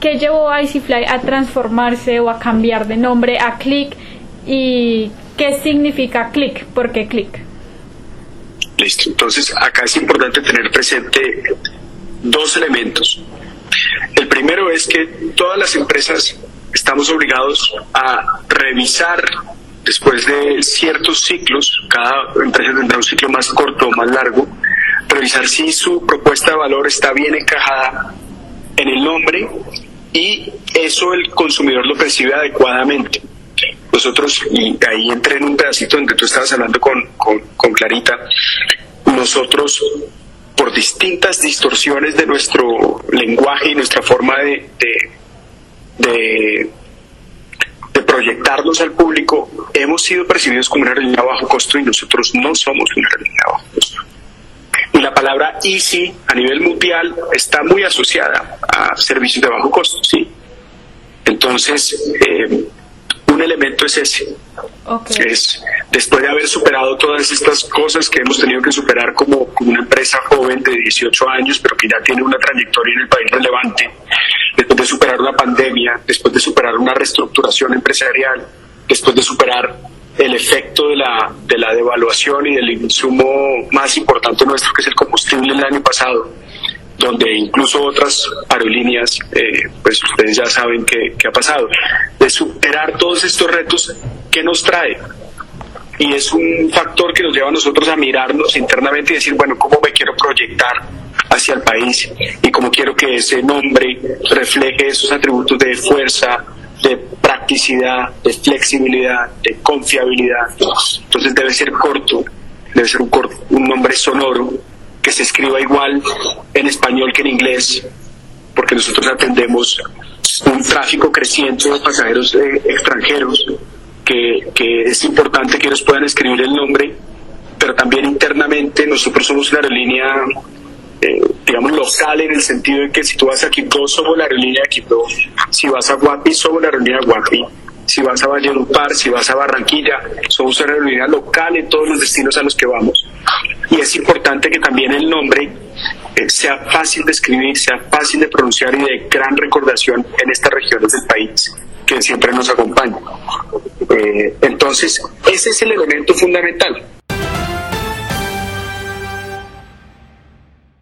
¿qué llevó a EasyFly a transformarse o a cambiar de nombre a Click? ¿Y qué significa Click? ¿Por qué Click? Listo, entonces acá es importante tener presente dos elementos. El primero es que todas las empresas estamos obligados a revisar después de ciertos ciclos, cada empresa tendrá un ciclo más corto o más largo, revisar si su propuesta de valor está bien encajada en el nombre y eso el consumidor lo percibe adecuadamente. Nosotros, y ahí entré en un pedacito donde tú estabas hablando con, con, Clarita, nosotros por distintas distorsiones de nuestro lenguaje y nuestra forma de, de, proyectarnos al público, hemos sido percibidos como una aerolínea bajo costo y nosotros no somos una aerolínea bajo costo. Y la palabra easy a nivel mundial está muy asociada a servicios de bajo costo, ¿sí? Entonces, eh, un elemento es ese. Es después de haber superado todas estas cosas que hemos tenido que superar como, como, una empresa joven de 18 años, pero que ya tiene una trayectoria en el país relevante, después de superar una pandemia, después de superar una reestructuración empresarial, después de superar el efecto de la, de la devaluación y del insumo más importante nuestro, que es el combustible el año pasado, donde incluso otras aerolíneas, eh, pues ustedes ya saben qué, ha pasado, de superar todos estos retos, ¿qué nos trae? Y es un factor que nos lleva a nosotros a mirarnos internamente y decir, bueno, ¿cómo me quiero proyectar hacia el país? Y cómo quiero que ese nombre refleje esos atributos de fuerza, de practicidad, de flexibilidad, de confiabilidad. Entonces debe ser corto, debe ser un, un nombre sonoro que se escriba igual en español que en inglés, porque nosotros atendemos un tráfico creciente de pasajeros eh, extranjeros, que, que es importante que ellos puedan escribir el nombre, pero también internamente nosotros somos una aerolínea eh, digamos, local en el sentido de que si tú vas a Quibdó, somos la aerolínea de Quibdó, si vas a Guapi, somos la aerolínea de Guapi, si vas a Valledupar, si vas a Barranquilla, somos una aerolínea local en todos los destinos a los que vamos. Y es importante que también el nombre eh, sea fácil de escribir, sea fácil de pronunciar y de gran recordación en estas regiones del país que siempre nos acompañan. Eh, entonces, ese es el elemento fundamental